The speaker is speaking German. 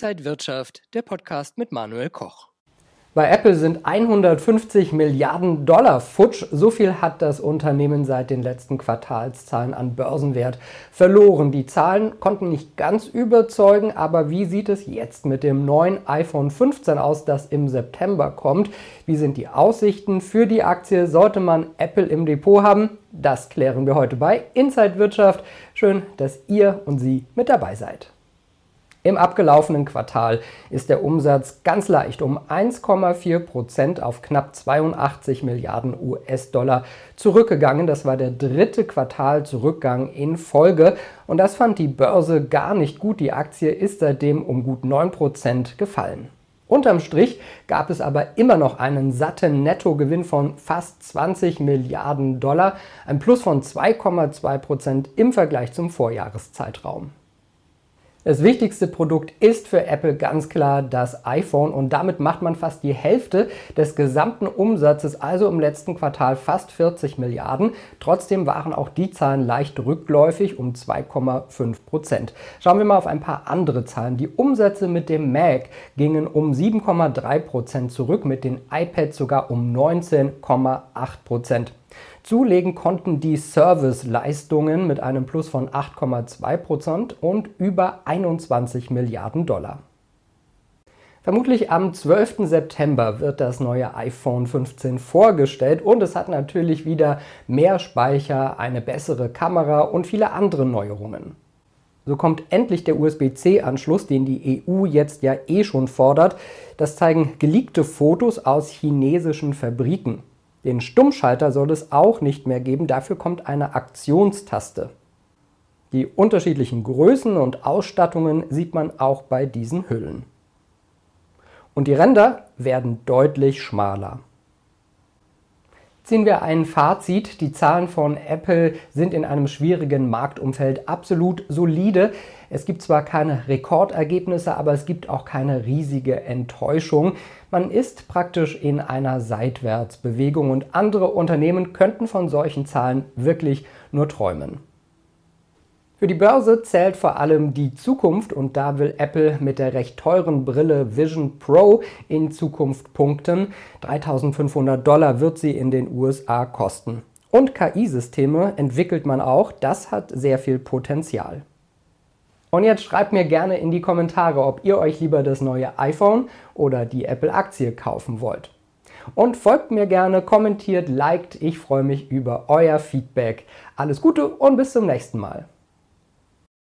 Inside Wirtschaft, der Podcast mit Manuel Koch. Bei Apple sind 150 Milliarden Dollar futsch. So viel hat das Unternehmen seit den letzten Quartalszahlen an Börsenwert verloren. Die Zahlen konnten nicht ganz überzeugen, aber wie sieht es jetzt mit dem neuen iPhone 15 aus, das im September kommt? Wie sind die Aussichten für die Aktie? Sollte man Apple im Depot haben? Das klären wir heute bei Inside Wirtschaft. Schön, dass ihr und Sie mit dabei seid. Im abgelaufenen Quartal ist der Umsatz ganz leicht um 1,4 Prozent auf knapp 82 Milliarden US-Dollar zurückgegangen. Das war der dritte Quartalzurückgang in Folge und das fand die Börse gar nicht gut. Die Aktie ist seitdem um gut 9 Prozent gefallen. Unterm Strich gab es aber immer noch einen satten Nettogewinn von fast 20 Milliarden Dollar, ein Plus von 2,2 Prozent im Vergleich zum Vorjahreszeitraum. Das wichtigste Produkt ist für Apple ganz klar das iPhone und damit macht man fast die Hälfte des gesamten Umsatzes, also im letzten Quartal fast 40 Milliarden. Trotzdem waren auch die Zahlen leicht rückläufig um 2,5 Prozent. Schauen wir mal auf ein paar andere Zahlen. Die Umsätze mit dem Mac gingen um 7,3 Prozent zurück, mit den iPads sogar um 19,8 Prozent. Zulegen konnten die Serviceleistungen mit einem Plus von 8,2% und über 21 Milliarden Dollar. Vermutlich am 12. September wird das neue iPhone 15 vorgestellt und es hat natürlich wieder mehr Speicher, eine bessere Kamera und viele andere Neuerungen. So kommt endlich der USB-C-Anschluss, den die EU jetzt ja eh schon fordert. Das zeigen geleakte Fotos aus chinesischen Fabriken. Den Stummschalter soll es auch nicht mehr geben, dafür kommt eine Aktionstaste. Die unterschiedlichen Größen und Ausstattungen sieht man auch bei diesen Hüllen. Und die Ränder werden deutlich schmaler. Ziehen wir ein Fazit. Die Zahlen von Apple sind in einem schwierigen Marktumfeld absolut solide. Es gibt zwar keine Rekordergebnisse, aber es gibt auch keine riesige Enttäuschung. Man ist praktisch in einer Seitwärtsbewegung und andere Unternehmen könnten von solchen Zahlen wirklich nur träumen. Für die Börse zählt vor allem die Zukunft und da will Apple mit der recht teuren Brille Vision Pro in Zukunft punkten. 3500 Dollar wird sie in den USA kosten. Und KI-Systeme entwickelt man auch, das hat sehr viel Potenzial. Und jetzt schreibt mir gerne in die Kommentare, ob ihr euch lieber das neue iPhone oder die Apple-Aktie kaufen wollt. Und folgt mir gerne, kommentiert, liked, ich freue mich über euer Feedback. Alles Gute und bis zum nächsten Mal.